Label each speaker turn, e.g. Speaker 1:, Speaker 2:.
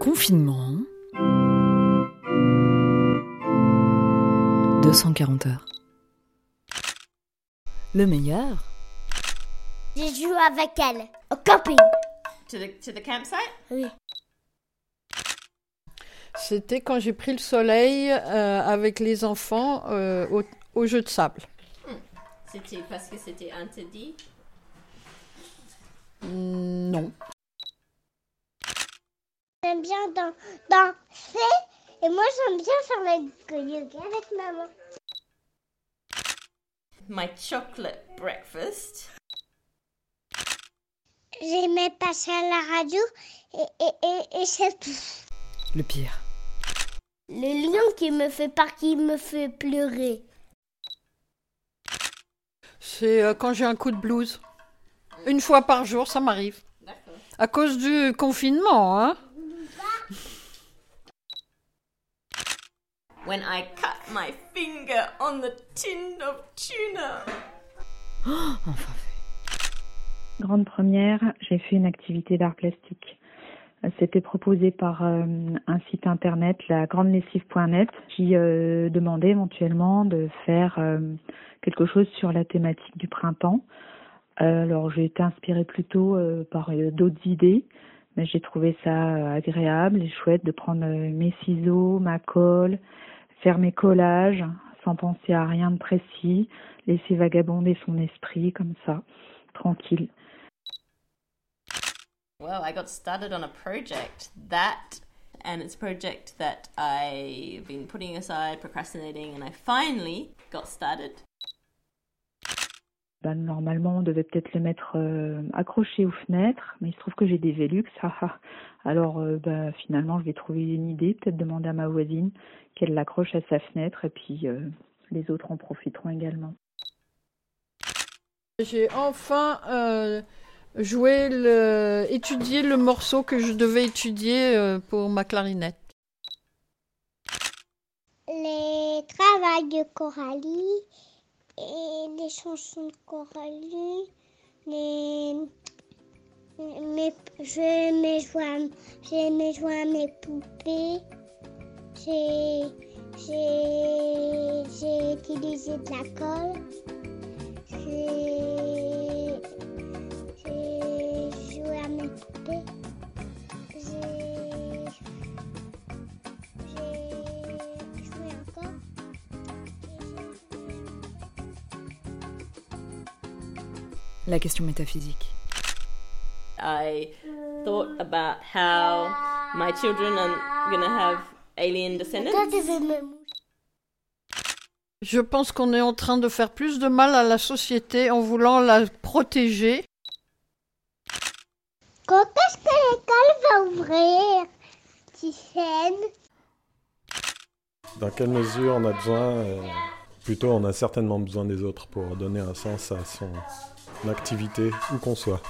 Speaker 1: Confinement. 240 heures. Le meilleur
Speaker 2: J'ai joué avec elle au camping.
Speaker 3: To the to the campsite?
Speaker 2: Oui.
Speaker 4: C'était quand j'ai pris le soleil euh, avec les enfants euh, au, au jeu de sable.
Speaker 3: C'était parce que c'était interdit?
Speaker 4: Non.
Speaker 2: J'aime bien dan- danser et moi j'aime bien faire le yoga avec maman.
Speaker 3: My chocolate breakfast.
Speaker 2: J'aimais passer à la radio et, et, et, et c'est tout.
Speaker 1: Le pire.
Speaker 2: Le lion qui me fait par qui me fait pleurer.
Speaker 4: C'est euh, quand j'ai un coup de blues. Une fois par jour, ça m'arrive.
Speaker 3: D'accord.
Speaker 4: À cause du confinement, hein
Speaker 3: When I cut my finger on the tin of tuna.
Speaker 1: Enfin fait.
Speaker 5: Grande première, j'ai fait une activité d'art plastique. C'était proposé par euh, un site internet, la grandelessive.net, qui euh, demandait éventuellement de faire euh, quelque chose sur la thématique du printemps. Alors j'ai été inspirée plutôt par d'autres idées, mais j'ai trouvé ça agréable et chouette de prendre mes ciseaux, ma colle, faire mes collages sans penser à rien de précis, laisser vagabonder son esprit comme ça, tranquille.
Speaker 3: Well, I got started on a project that, and it's a project that I've been putting aside, procrastinating, and I finally got started.
Speaker 5: Ben, normalement, on devait peut-être le mettre euh, accroché aux fenêtres, mais il se trouve que j'ai des Velux. ah, ah. Alors, euh, ben, finalement, je vais trouver une idée, peut-être demander à ma voisine qu'elle l'accroche à sa fenêtre, et puis euh, les autres en profiteront également.
Speaker 4: J'ai enfin euh, joué, le, étudié le morceau que je devais étudier euh, pour ma clarinette.
Speaker 2: Les travails de Coralie et les chansons de Coralie. Les... Je mes jouer, à mes poupées. J'ai, j'ai, utilisé de la colle. J'ai
Speaker 1: La question métaphysique.
Speaker 3: I thought about how my children are gonna have alien descendants.
Speaker 4: Je pense qu'on est en train de faire plus de mal à la société en voulant la protéger.
Speaker 2: Quand est-ce que l'école va ouvrir Ticène
Speaker 6: Dans quelle mesure on a besoin, euh, plutôt on a certainement besoin des autres pour donner un sens à son activité où qu'on soit.